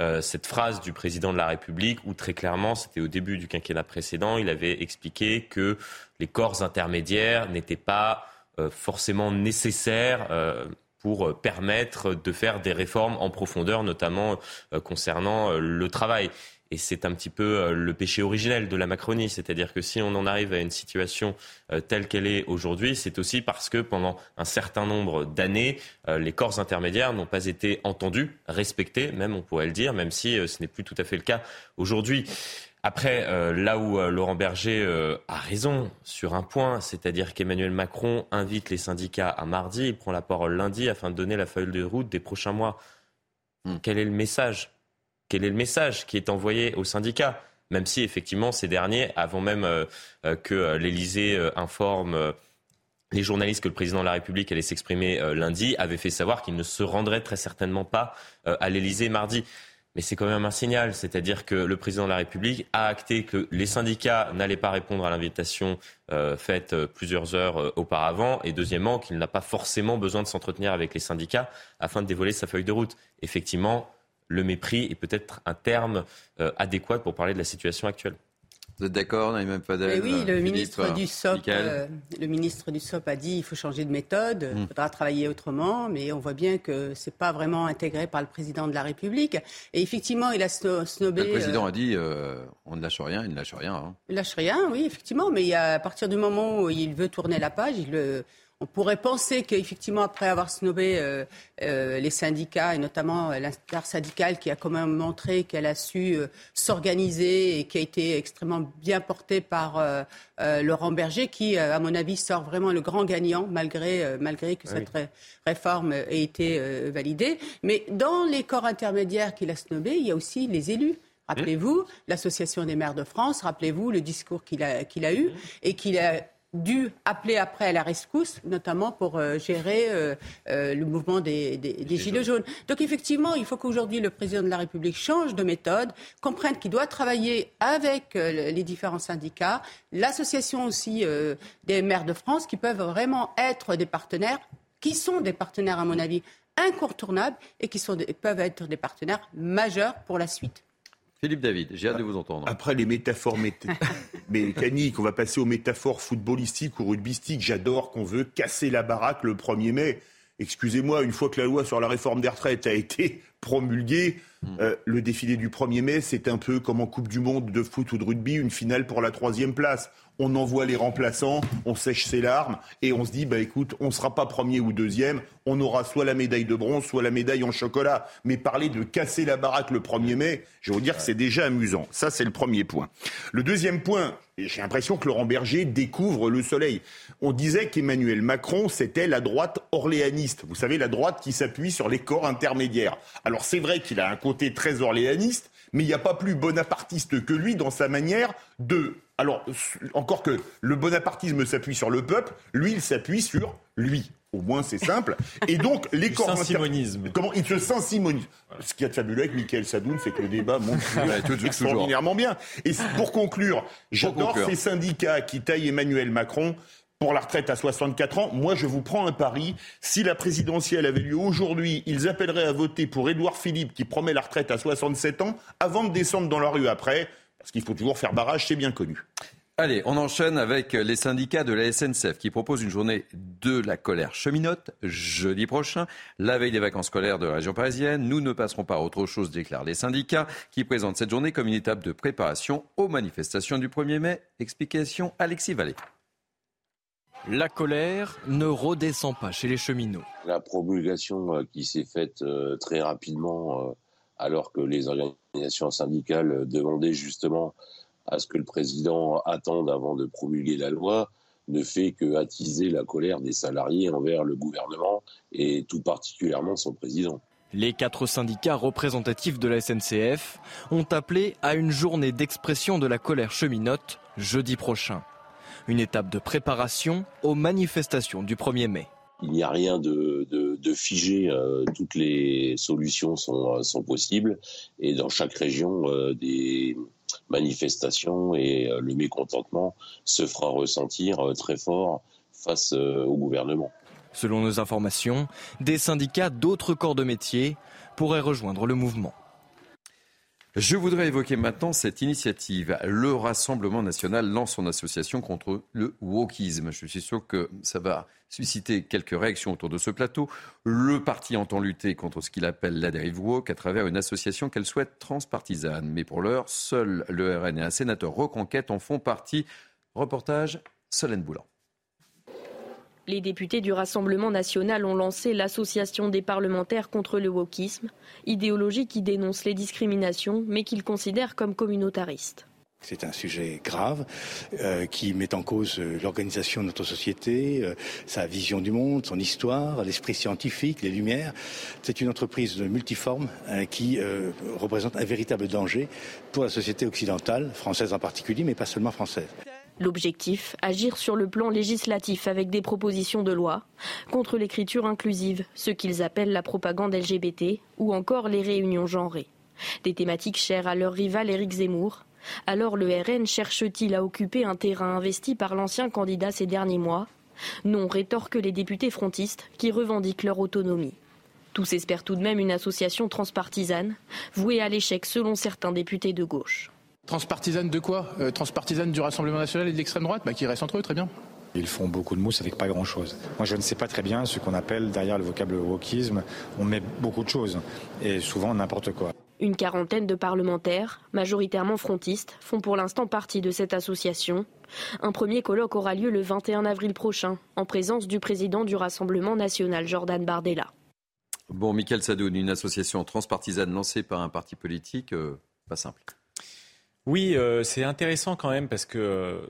euh, cette phrase du président de la République où très clairement, c'était au début du quinquennat précédent, il avait expliqué que les corps intermédiaires n'étaient pas euh, forcément nécessaires. Pour euh, permettre de faire des réformes en profondeur, notamment euh, concernant euh, le travail. Et c'est un petit peu le péché originel de la Macronie, c'est-à-dire que si on en arrive à une situation telle qu'elle est aujourd'hui, c'est aussi parce que pendant un certain nombre d'années, les corps intermédiaires n'ont pas été entendus, respectés, même on pourrait le dire, même si ce n'est plus tout à fait le cas aujourd'hui. Après, euh, là où euh, Laurent Berger euh, a raison sur un point, c'est-à-dire qu'Emmanuel Macron invite les syndicats à mardi, il prend la parole lundi afin de donner la feuille de route des prochains mois. Quel est le message? Quel est le message qui est envoyé aux syndicats? Même si effectivement ces derniers, avant même que l'Élysée informe les journalistes que le président de la République allait s'exprimer lundi, avaient fait savoir qu'il ne se rendrait très certainement pas à l'Élysée mardi. Mais c'est quand même un signal, c'est-à-dire que le président de la République a acté que les syndicats n'allaient pas répondre à l'invitation euh, faite euh, plusieurs heures euh, auparavant, et deuxièmement qu'il n'a pas forcément besoin de s'entretenir avec les syndicats afin de dévoiler sa feuille de route. Effectivement, le mépris est peut-être un terme adéquat pour parler de la situation actuelle. Vous êtes d'accord, Naïm Fadel oui, le ministre, du SOP, euh, le ministre du SOP a dit qu'il faut changer de méthode, il Hmm. faudra travailler autrement, mais on voit bien que c'est pas vraiment intégré par le président de la République. Et effectivement, il a sno- snobé. Le président euh, a dit euh, on ne lâche rien, il ne lâche rien. hein. il lâche rien, oui, effectivement, mais il à partir du moment où il veut tourner la page, il le- on pourrait penser qu'effectivement, après avoir snobé euh, euh, les syndicats, et notamment euh, l'intersyndicale qui a quand même montré qu'elle a su euh, s'organiser et qui a été extrêmement bien portée par euh, Laurent Berger, qui, à mon avis, sort vraiment le grand gagnant, malgré, euh, malgré que Ah cette ré- réforme ait été validée. Mais dans les corps intermédiaires qu'il a snobés, il y a aussi les élus. Rappelez-vous l'Association des maires de France, rappelez-vous le discours qu'il a, qu'il a eu et qu'il a dû appeler après à la rescousse, notamment pour euh, gérer euh, euh, le mouvement des, des- des Gilets jaunes. Donc effectivement, il faut qu'aujourd'hui le président de la République change de méthode, comprenne qu'il doit travailler avec les différents syndicats, l'association aussi des maires de France, qui peuvent vraiment être des partenaires, qui sont des partenaires à mon avis incontournables et qui sont des- peuvent être des partenaires majeurs pour la suite. Philippe David, j'ai hâte de vous entendre. Après les métaphores mét- <laughs> mécaniques, on va passer aux métaphores footballistiques ou rugbystiques. J'adore qu'on veut casser la baraque le 1er mai. Excusez-moi, une fois que la loi sur la réforme des retraites a été promulguée, euh, le défilé du 1er mai, c'est un peu comme en Coupe du Monde de foot ou de rugby, une finale pour la troisième place. On envoie les remplaçants, on sèche ses larmes et on se dit, bah écoute, on ne sera pas premier ou deuxième, on aura soit la médaille de bronze, soit la médaille en chocolat. Mais parler de casser la baraque le 1er mai, je vais vous dire que c'est déjà amusant. Ça, c'est le premier point. Le deuxième point, j'ai l'impression que Laurent Berger découvre le soleil. On disait qu'Emmanuel Macron, c'était la droite orléaniste. Vous savez, la droite qui s'appuie sur les corps intermédiaires. Alors c'est vrai qu'il a un côté très orléaniste, mais il n'y a pas plus bonapartiste que lui dans sa manière de Alors, encore que le bonapartisme s'appuie sur le peuple, lui, il s'appuie sur lui. Au moins, c'est simple. Et <laughs> donc, les corps simonisme. Comment il se saint-simonise Ce qui est fabuleux avec Michael Sadoun, c'est que le débat monte <laughs> extraordinairement bien. Et pour conclure, j'adore ces syndicats qui taillent Emmanuel Macron pour la retraite à 64 ans. Moi, je vous prends un pari. Si la présidentielle avait lieu aujourd'hui, ils appelleraient à voter pour Édouard Philippe qui promet la retraite à 67 ans avant de descendre dans la rue après. Parce qu'il faut toujours faire barrage, c'est bien connu. Allez, on enchaîne avec les syndicats de la SNCF qui proposent une journée de la colère cheminote jeudi prochain, la veille des vacances scolaires de la région parisienne. Nous ne passerons pas à autre chose, déclarent les syndicats, qui présentent cette journée comme une étape de préparation aux manifestations du 1er mai. Explication Alexis Vallée. La colère ne redescend pas chez les cheminots. La promulgation euh, qui s'est faite euh, très rapidement, euh, alors que les organisations syndicales demandaient justement à ce que le président attende avant de promulguer la loi, ne fait que attiser la colère des salariés envers le gouvernement et tout particulièrement son président. Les quatre syndicats représentatifs de la SNCF ont appelé à une journée d'expression de la colère cheminote jeudi prochain. Une étape de préparation aux manifestations du 1er mai. Il n'y a rien de, figé, euh, toutes les solutions sont, euh, sont, possibles et dans chaque région, euh, des manifestations et le mécontentement se fera ressentir très fort face au gouvernement. Selon nos informations, des syndicats d'autres corps de métier pourraient rejoindre le mouvement. Je voudrais évoquer maintenant cette initiative. Le Rassemblement national lance son association contre le wokisme. Je suis sûr que ça va susciter quelques réactions autour de ce plateau. Le parti entend lutter contre ce qu'il appelle la dérive woke à travers une association qu'elle souhaite transpartisane. Mais pour l'heure, seul le RN et un sénateur reconquête en font partie. Reportage Solène Boulan. Les députés du Rassemblement national ont lancé l'Association des parlementaires contre le wokisme, idéologie qui dénonce les discriminations mais qu'ils considèrent comme communautaristes. C'est un sujet grave euh, qui met en cause euh, l'organisation de notre société, euh, sa vision du monde, son histoire, l'esprit scientifique, les lumières. C'est une entreprise multiforme qui représente un véritable danger pour la société occidentale, française en particulier, mais pas seulement française. L'objectif, agir sur le plan législatif avec des propositions de loi contre l'écriture inclusive, ce qu'ils appellent la propagande LGBT ou encore les réunions genrées. Des thématiques chères à leur rival Éric Zemmour. Alors le RN cherche-t-il à occuper un terrain investi par l'ancien candidat ces derniers mois? Non, rétorquent les députés frontistes qui revendiquent leur autonomie. Tous espèrent tout de même une association transpartisane, vouée à l'échec selon certains députés de gauche. Transpartisane de quoi euh, Transpartisane du Rassemblement national et de l'extrême droite bah, Qui restent entre eux, très bien. Ils font beaucoup de mousse avec pas grand-chose. Moi, je ne sais pas très bien ce qu'on appelle derrière le vocable wokisme. On met beaucoup de choses et souvent n'importe quoi. Une quarantaine de parlementaires, majoritairement frontistes, font pour l'instant partie de cette association. Un premier colloque aura lieu le 21 avril prochain, en présence du président du Rassemblement national, Jordan Bardella. Bon, Michael Sadoun, une association transpartisane lancée par un parti politique, euh, pas simple. Oui, euh, c'est intéressant quand même parce que euh,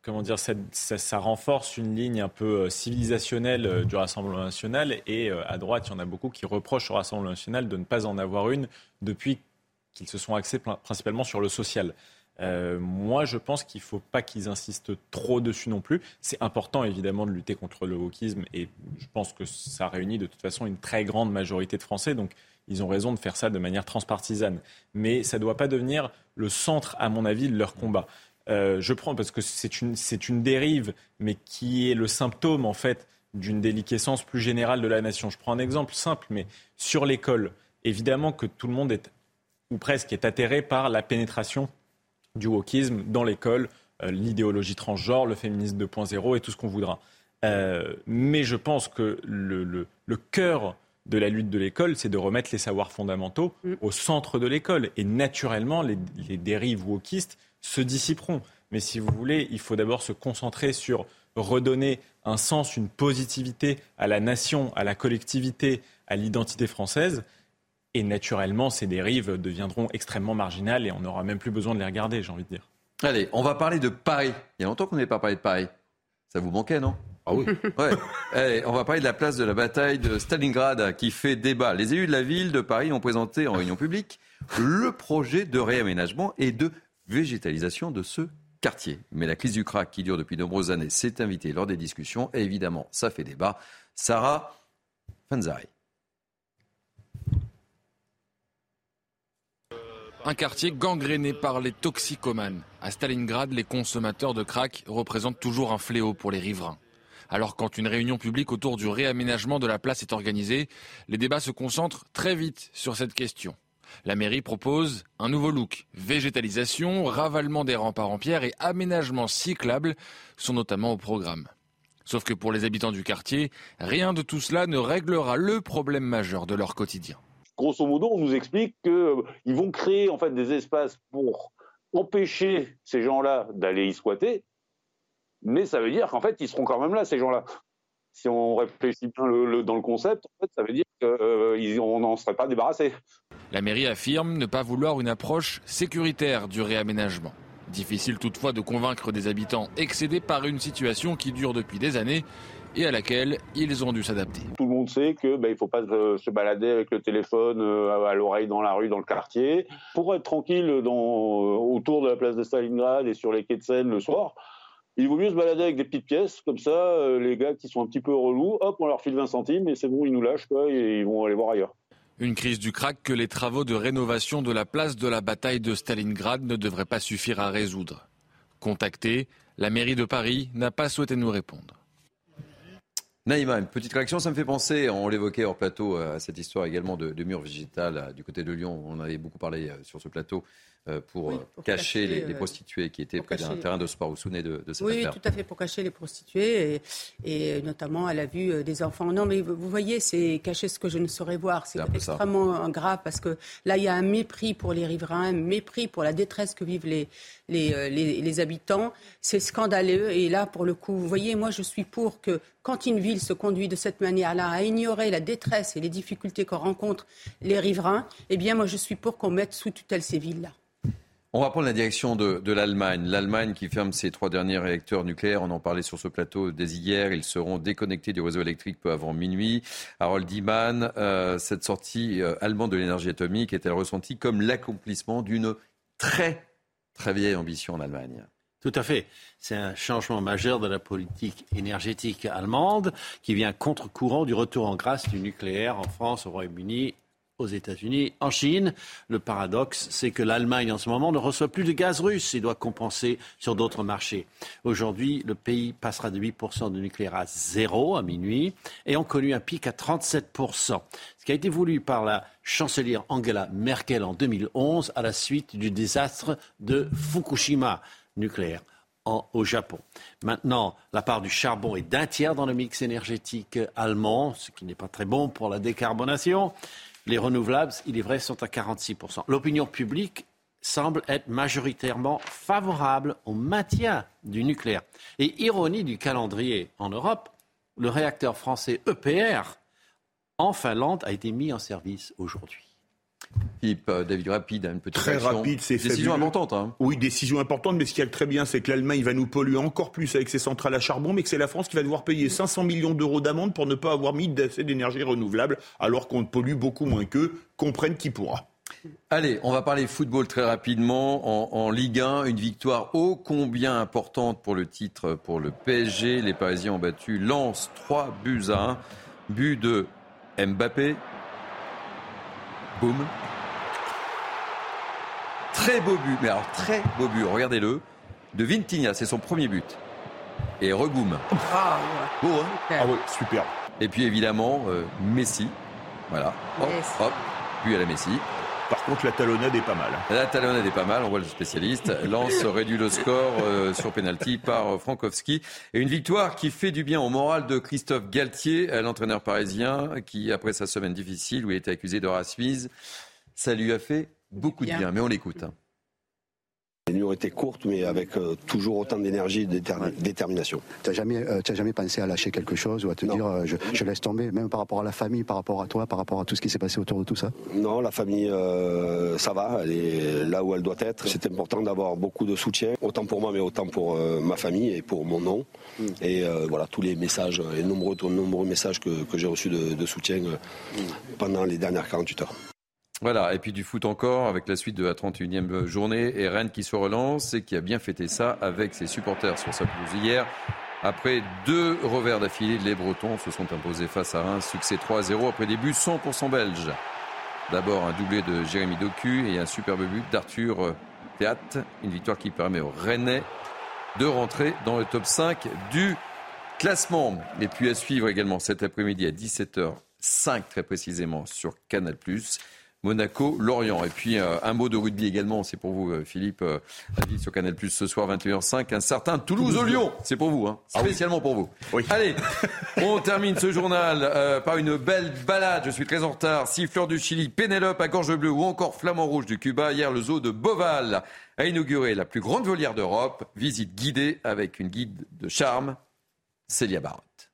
comment dire, ça, renforce une ligne un peu euh, civilisationnelle du Rassemblement national et à droite, il y en a beaucoup qui reprochent au Rassemblement national de ne pas en avoir une depuis qu'ils se sont axés principalement sur le social. moi, je pense qu'il ne faut pas qu'ils insistent trop dessus non plus. C'est important, évidemment, de lutter contre le wokisme et je pense que ça réunit de toute façon une très grande majorité de Français. Donc, ils ont raison de faire ça de manière transpartisane. Mais ça ne doit pas devenir le centre, à mon avis, de leur combat. Euh, je prends parce que c'est une, une dérive, mais qui est le symptôme, en fait, d'une déliquescence plus générale de la nation. Je prends un exemple simple, mais sur l'école, évidemment que tout le monde est, ou presque, est atterré par la pénétration du wokisme dans l'école, euh, l'idéologie transgenre, le féminisme 2.0 et tout ce qu'on voudra. Euh, mais je pense que le, le, le cœur de la lutte de l'école, c'est de remettre les savoirs fondamentaux mm. au centre de l'école. Et naturellement, les, dérives wokistes se dissiperont. Mais si vous voulez, il faut d'abord se concentrer sur redonner un sens, une positivité à la nation, à la collectivité, à l'identité française. Et naturellement, ces dérives deviendront extrêmement marginales et on n'aura même plus besoin de les regarder, j'ai envie de dire. Allez, on va parler de Paris. Il y a longtemps qu'on n'avait pas parlé de Paris. Ça vous manquait, non? Ah oui. <laughs> Ouais. on va parler de la place de la bataille de Stalingrad qui fait débat. Les élus de la ville de Paris ont présenté en réunion publique le projet de réaménagement et de végétalisation de ce quartier. Mais la crise du crack qui dure depuis de nombreuses années s'est invitée lors des discussions et évidemment, ça fait débat. Sarah Fanzari. Un quartier gangréné par les toxicomanes. À Stalingrad, les consommateurs de crack représentent toujours un fléau pour les riverains. Alors quand une réunion publique autour du réaménagement de la place est organisée, les débats se concentrent très vite sur cette question. La mairie propose un nouveau look. Végétalisation, ravalement des remparts en pierre et aménagement cyclable sont notamment au programme. Sauf que pour les habitants du quartier, rien de tout cela ne réglera le problème majeur de leur quotidien. Grosso modo, on nous explique qu'ils vont créer en fait des espaces pour empêcher ces gens-là d'aller y squatter, mais ça veut dire qu'en fait, ils seront quand même là, ces gens-là. Si on réfléchit bien dans le concept, en fait, ça veut dire qu'on n'en serait pas débarrassé. La mairie affirme ne pas vouloir une approche sécuritaire du réaménagement. Difficile toutefois de convaincre des habitants excédés par une situation qui dure depuis des années et à laquelle ils ont dû s'adapter. Tout le monde sait qu'il ben, ne faut pas se balader avec le téléphone euh, à l'oreille dans la rue, dans le quartier. Pour être tranquille dans, euh, autour de la place de Stalingrad et sur les quais de Seine le soir, il vaut mieux se balader avec des petites pièces, comme ça, euh, les gars qui sont un petit peu relous, hop, on leur file 20 centimes et c'est bon, ils nous lâchent quoi, et ils vont aller voir ailleurs. Une crise du crack que les travaux de rénovation de la place de la bataille de Stalingrad ne devraient pas suffire à résoudre. Contacté, la mairie de Paris n'a pas souhaité nous répondre. Naïma, une petite réaction, ça me fait penser, on l'évoquait hors plateau, à cette histoire également de, de mur végétal du côté de Lyon. On avait beaucoup parlé euh, sur ce plateau euh, pour, euh, cacher, les, prostituées qui étaient près d'un terrain de sport. Vous vous souvenez de, de cette oui, affaire Oui, tout à fait, pour cacher les prostituées et, notamment à la vue des enfants. Non, mais vous voyez, c'est cacher ce que je ne saurais voir. C'est extrêmement grave parce que là, il y a un mépris pour les riverains, un mépris pour la détresse que vivent les, les, les habitants. C'est scandaleux. Et là, pour le coup, vous voyez, moi, je suis pour que quand une ville se conduit de cette manière-là, à ignorer la détresse et les difficultés que rencontrent les riverains, eh bien, moi, je suis pour qu'on mette sous tutelle ces villes-là. On va prendre la direction de, l'Allemagne. L'Allemagne qui ferme ses trois derniers réacteurs nucléaires. On en parlait sur ce plateau dès hier. Ils seront déconnectés du réseau électrique peu avant minuit. Harold Diemann, euh, cette sortie euh, allemande de l'énergie atomique est-elle ressentie comme l'accomplissement d'une très, très vieille ambition en Allemagne? Tout à fait. C'est un changement majeur de la politique énergétique allemande qui vient contre-courant du retour en grâce du nucléaire en France, au Royaume-Uni aux États-Unis. En Chine, le paradoxe, c'est que l'Allemagne en ce moment ne reçoit plus de gaz russe et doit compenser sur d'autres marchés. Aujourd'hui, le pays passera de 8% de nucléaire à zéro à minuit et ont connu un pic à 37%. Ce qui a été voulu par la chancelière Angela Merkel en 2011 à la suite du désastre de Fukushima nucléaire. au Japon. Maintenant, la part du charbon est d'un tiers dans le mix énergétique allemand, ce qui n'est pas très bon pour la décarbonation. Les renouvelables, il est vrai, sont à 46%. L'opinion publique semble être majoritairement favorable au maintien du nucléaire. Et ironie du calendrier en Europe, le réacteur français EPR en Finlande a été mis en service aujourd'hui. Philippe, euh, David, rapide, une petite Très rapide, c'est Décision importante. Hein. Oui, décision importante, mais ce qui est très bien, c'est que l'Allemagne va nous polluer encore plus avec ses centrales à charbon, mais que c'est la France qui va devoir payer 500 millions d'euros d'amende pour ne pas avoir mis assez d'énergie renouvelable, alors qu'on pollue beaucoup moins qu'eux. Comprenne qui pourra. Allez, on va parler football très rapidement. En, en, Ligue 1, une victoire ô combien importante pour le titre pour le PSG. Les Parisiens ont battu Lens 3 buts à 1. But de Mbappé, Boum. Très beau but, mais alors très beau but, regardez-le. De Vintigna, c'est son premier but. Et Reboum. Ah, Beau, hein Ah oui, super. Et puis évidemment, euh, Messi. Voilà. Hop, hop. Puis à la Messi. Par contre, la talonnade est pas mal. La talonnade est pas mal, on voit le spécialiste. Lance <laughs> réduit le score euh, sur penalty par euh, Frankowski. Et une victoire qui fait du bien au moral de Christophe Galtier, l'entraîneur parisien, qui, après sa semaine difficile où il était accusé de racisme, ça lui a fait beaucoup de bien. Mais on l'écoute. Hein. Les nuits ont été courtes, mais avec euh, toujours autant d'énergie et de détermination. Tu n'as jamais, euh, jamais pensé à lâcher quelque chose ou à te dire euh, je, laisse tomber, même par rapport à la famille, par rapport à toi, par rapport à tout ce qui s'est passé autour de tout ça? Non, la famille, ça va, elle est là où elle doit être. C'est important d'avoir beaucoup de soutien, autant pour moi, mais autant pour ma famille et pour mon nom. Mm. Et voilà, tous les messages, les nombreux, nombreux messages que, j'ai reçus de, soutien pendant les dernières 48 heures. Voilà, et puis du foot encore avec la suite de la 31e journée et Rennes qui se relance et qui a bien fêté ça avec ses supporters sur sa pelouse hier. Après deux revers d'affilée, les Bretons se sont imposés face à un succès 3-0 après début 100% belge. D'abord un doublé de Jérémy Docu et un superbe but d'Arthur Théat. Une victoire qui permet aux Rennais de rentrer dans le top 5 du classement. Et puis à suivre également cet après-midi à 17h05 très précisément sur Canal+. Monaco-Lorient. Et puis euh, un mot de rugby également, c'est pour vous euh, Philippe, euh, la vie sur Canal Plus ce soir 21h05, un certain Toulouse-Lyon, c'est pour vous, hein, Ah spécialement pour vous. Allez, <laughs> on termine ce journal par une belle balade, je suis très en retard, Siffleur du Chili, Pénélope à Gorge Bleue ou encore Flamand Rouge du Cuba. Hier, le zoo de Boval a inauguré la plus grande volière d'Europe, visite guidée avec une guide de charme, Célia Barotte.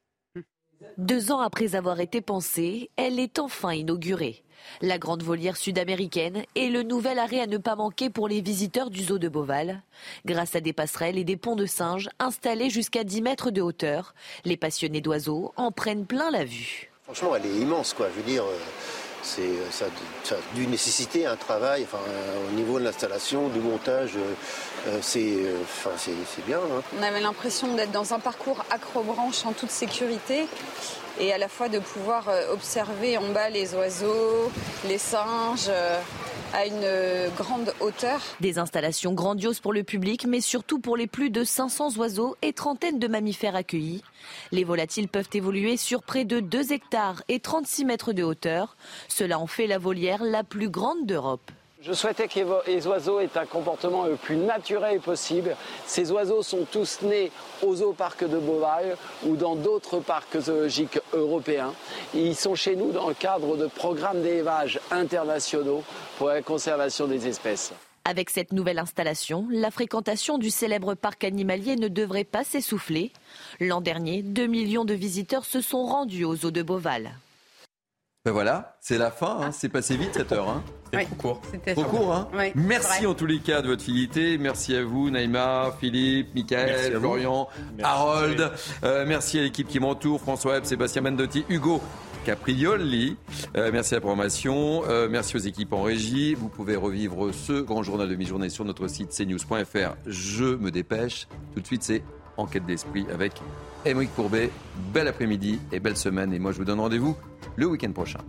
Deux ans après avoir été pensée, elle est enfin inaugurée. La grande volière sud-américaine est le nouvel arrêt à ne pas manquer pour les visiteurs du zoo de Beauval. Grâce à des passerelles et des ponts de singes installés jusqu'à 10 mètres de hauteur, les passionnés d'oiseaux en prennent plein la vue. Franchement, elle est immense, quoi. Je euh, ça, ça a dû nécessiter un travail enfin, euh, au niveau de l'installation, du montage. euh, euh, c'est, euh, bien. hein. On avait l'impression d'être dans un parcours acrobranche en toute sécurité et à la fois de pouvoir euh, observer en bas les oiseaux, les singes euh, à une euh, grande hauteur. Des installations grandioses pour le public, mais surtout pour les plus de 500 oiseaux et trentaines de mammifères accueillis. Les volatiles peuvent évoluer sur près de 2 hectares et 36 mètres de hauteur. Cela en fait la volière la plus grande d'Europe. Je souhaitais que les oiseaux aient un comportement le plus naturel possible. Ces oiseaux sont tous nés au zooparc de Beauval ou dans d'autres parcs zoologiques européens. Ils sont chez nous dans le cadre de programmes d'élevage internationaux pour la conservation des espèces. Avec cette nouvelle installation, la fréquentation du célèbre parc animalier ne devrait pas s'essouffler. L'an dernier, 2 millions de visiteurs se sont rendus au zoo de Beauval. Ben voilà, c'est la fin, hein. c'est passé vite cette heure. Hein. Oui, trop court. c'était Trop court, hein Oui, Merci vrai. en tous les cas de votre fidélité. Merci à vous, Naïma, Philippe, Michael. Florian, Merci. Harold. Euh, merci à l'équipe qui m'entoure, François Webb, Sébastien Mendotti, Hugo. Caprioli. Euh, merci à la programmation. Euh, merci aux équipes en régie. Vous pouvez revivre ce grand journal de mi-journée sur notre site cnews.fr. Je me dépêche. Tout de suite, c'est Enquête d'esprit avec Émeric Courbet. Bel après-midi et belle semaine. Et moi, je vous donne rendez-vous le week-end prochain.